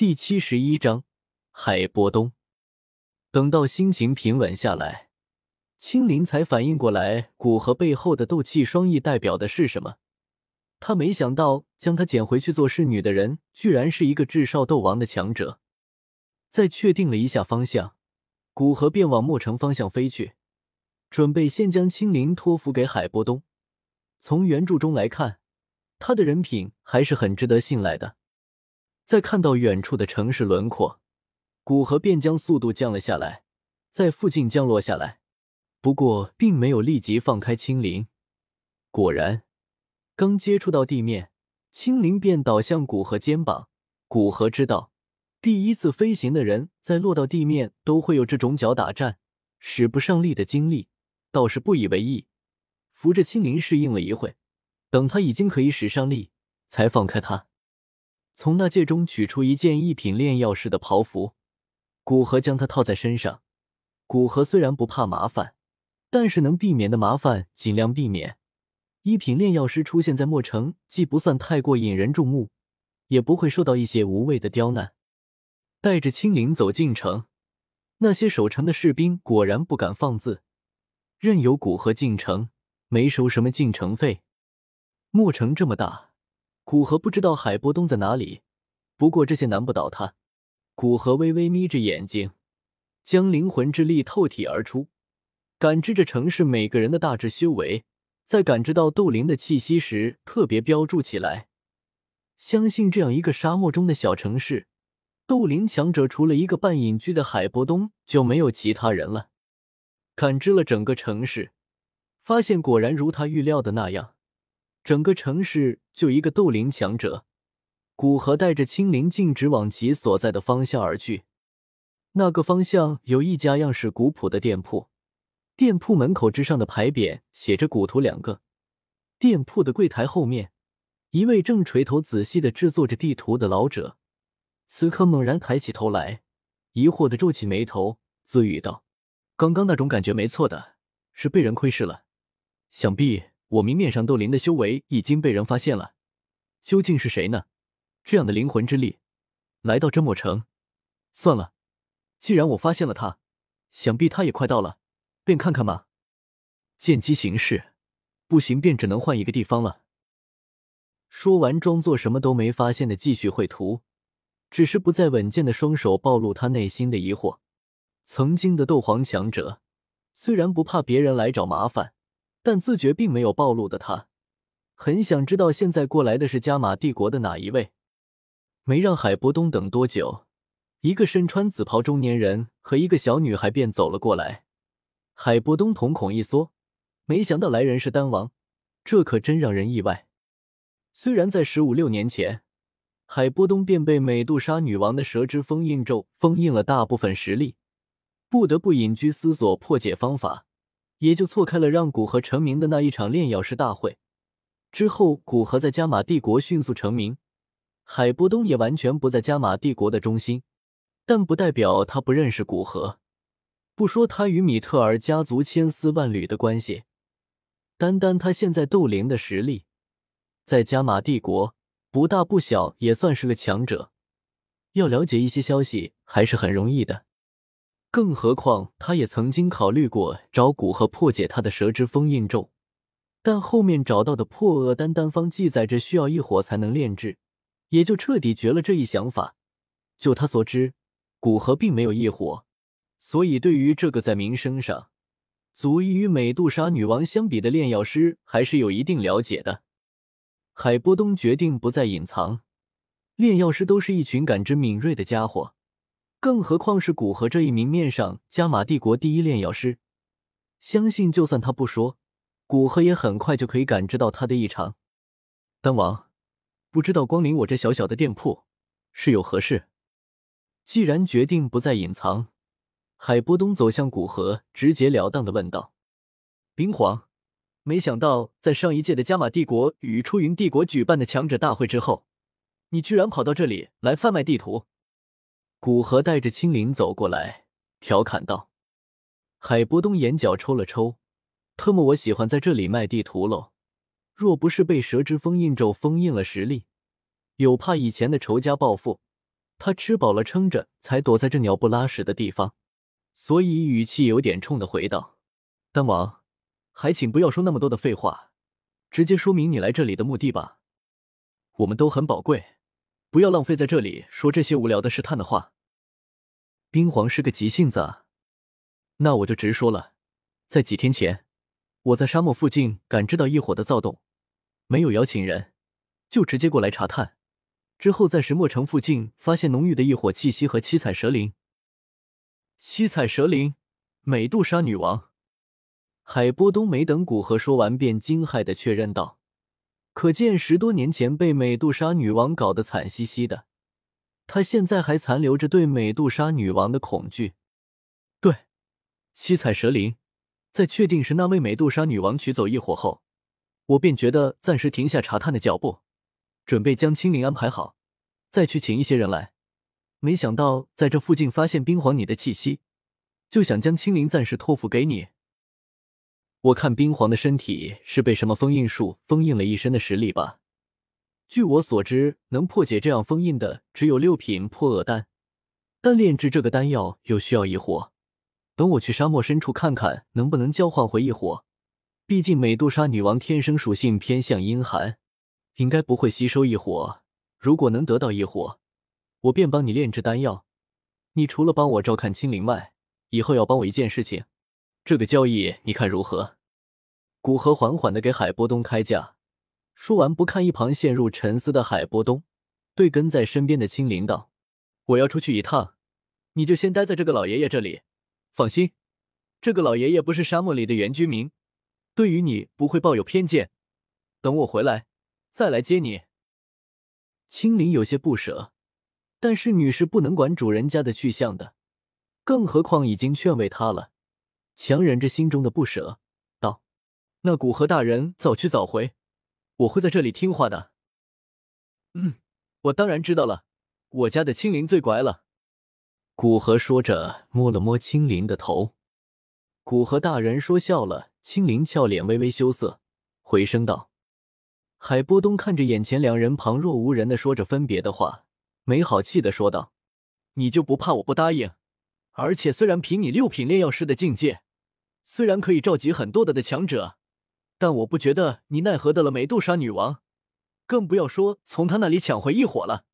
第七十一章海波东。等到心情平稳下来，青林才反应过来，古河背后的斗气双翼代表的是什么。他没想到，将他捡回去做侍女的人，居然是一个至少斗王的强者。再确定了一下方向，古河便往墨城方向飞去，准备先将青林托付给海波东。从原著中来看，他的人品还是很值得信赖的。在看到远处的城市轮廓，古河便将速度降了下来，在附近降落下来。不过，并没有立即放开青灵。果然，刚接触到地面，青灵便倒向古河肩膀。古河知道，第一次飞行的人在落到地面都会有这种脚打颤、使不上力的经历，倒是不以为意，扶着青灵适应了一会，等他已经可以使上力，才放开他。从那戒中取出一件一品炼药师的袍服，古河将它套在身上。古河虽然不怕麻烦，但是能避免的麻烦尽量避免。一品炼药师出现在墨城，既不算太过引人注目，也不会受到一些无谓的刁难。带着青灵走进城，那些守城的士兵果然不敢放肆，任由古河进城，没收什么进城费。墨城这么大。古河不知道海波东在哪里，不过这些难不倒他。古河微微眯着眼睛，将灵魂之力透体而出，感知着城市每个人的大致修为，在感知到斗灵的气息时，特别标注起来。相信这样一个沙漠中的小城市，斗灵强者除了一个半隐居的海波东，就没有其他人了。感知了整个城市，发现果然如他预料的那样。整个城市就一个斗灵强者，古河带着青灵径直往其所在的方向而去。那个方向有一家样式古朴的店铺，店铺门口之上的牌匾写着“古图”两个。店铺的柜台后面，一位正垂头仔细的制作着地图的老者，此刻猛然抬起头来，疑惑的皱起眉头，自语道：“刚刚那种感觉没错的，是被人窥视了，想必……”我明面上斗灵的修为已经被人发现了，究竟是谁呢？这样的灵魂之力，来到真墨城，算了，既然我发现了他，想必他也快到了，便看看吧。见机行事，不行便只能换一个地方了。说完，装作什么都没发现的继续绘图，只是不再稳健的双手暴露他内心的疑惑。曾经的斗皇强者，虽然不怕别人来找麻烦。但自觉并没有暴露的他，很想知道现在过来的是加玛帝国的哪一位。没让海波东等多久，一个身穿紫袍中年人和一个小女孩便走了过来。海波东瞳孔一缩，没想到来人是丹王，这可真让人意外。虽然在十五六年前，海波东便被美杜莎女王的蛇之封印咒封印了大部分实力，不得不隐居思索破解方法。也就错开了让古河成名的那一场炼药师大会。之后，古河在加玛帝国迅速成名，海波东也完全不在加玛帝国的中心。但不代表他不认识古河。不说他与米特尔家族千丝万缕的关系，单单他现在斗灵的实力，在加玛帝国不大不小也算是个强者。要了解一些消息还是很容易的。更何况，他也曾经考虑过找古河破解他的蛇之封印咒，但后面找到的破厄丹丹方记载着需要一火才能炼制，也就彻底绝了这一想法。就他所知，古河并没有异火，所以对于这个在名声上足以与美杜莎女王相比的炼药师，还是有一定了解的。海波东决定不再隐藏，炼药师都是一群感知敏锐的家伙。更何况是古河这一名面上加玛帝国第一炼药师，相信就算他不说，古河也很快就可以感知到他的异常。丹王，不知道光临我这小小的店铺是有何事？既然决定不再隐藏，海波东走向古河，直截了当的问道：“冰皇，没想到在上一届的加玛帝国与出云帝国举办的强者大会之后，你居然跑到这里来贩卖地图。”古河带着青灵走过来，调侃道：“海波东眼角抽了抽，特么我喜欢在这里卖地图喽。若不是被蛇之封印咒封印了实力，有怕以前的仇家报复，他吃饱了撑着才躲在这鸟不拉屎的地方，所以语气有点冲的回道：“丹王，还请不要说那么多的废话，直接说明你来这里的目的吧。我们都很宝贵，不要浪费在这里说这些无聊的试探的话。”冰皇是个急性子啊，那我就直说了，在几天前，我在沙漠附近感知到异火的躁动，没有邀请人，就直接过来查探。之后在石墨城附近发现浓郁的异火气息和七彩蛇灵。七彩蛇灵，美杜莎女王。海波东没等古河说完，便惊骇的确认道：“可见十多年前被美杜莎女王搞得惨兮兮的。”他现在还残留着对美杜莎女王的恐惧。对，七彩蛇灵，在确定是那位美杜莎女王取走异火后，我便觉得暂时停下查探的脚步，准备将青灵安排好，再去请一些人来。没想到在这附近发现冰皇你的气息，就想将青灵暂时托付给你。我看冰皇的身体是被什么封印术封印了一身的实力吧。据我所知，能破解这样封印的只有六品破厄丹，但炼制这个丹药又需要异火。等我去沙漠深处看看，能不能交换回异火。毕竟美杜莎女王天生属性偏向阴寒，应该不会吸收异火。如果能得到异火，我便帮你炼制丹药。你除了帮我照看青灵外，以后要帮我一件事情。这个交易你看如何？古河缓缓的给海波东开价。说完，不看一旁陷入沉思的海波东，对跟在身边的青灵道：“我要出去一趟，你就先待在这个老爷爷这里。放心，这个老爷爷不是沙漠里的原居民，对于你不会抱有偏见。等我回来，再来接你。”青灵有些不舍，但是女士不能管主人家的去向的，更何况已经劝慰他了，强忍着心中的不舍，道：“那古河大人早去早回。”我会在这里听话的。嗯，我当然知道了。我家的青灵最乖了。古河说着，摸了摸青灵的头。古河大人说笑了，青灵俏脸微微羞涩，回声道：“海波东看着眼前两人旁若无人的说着分别的话，没好气的说道：‘你就不怕我不答应？而且虽然凭你六品炼药师的境界，虽然可以召集很多的的强者。’”但我不觉得你奈何得了美杜莎女王，更不要说从她那里抢回异火了。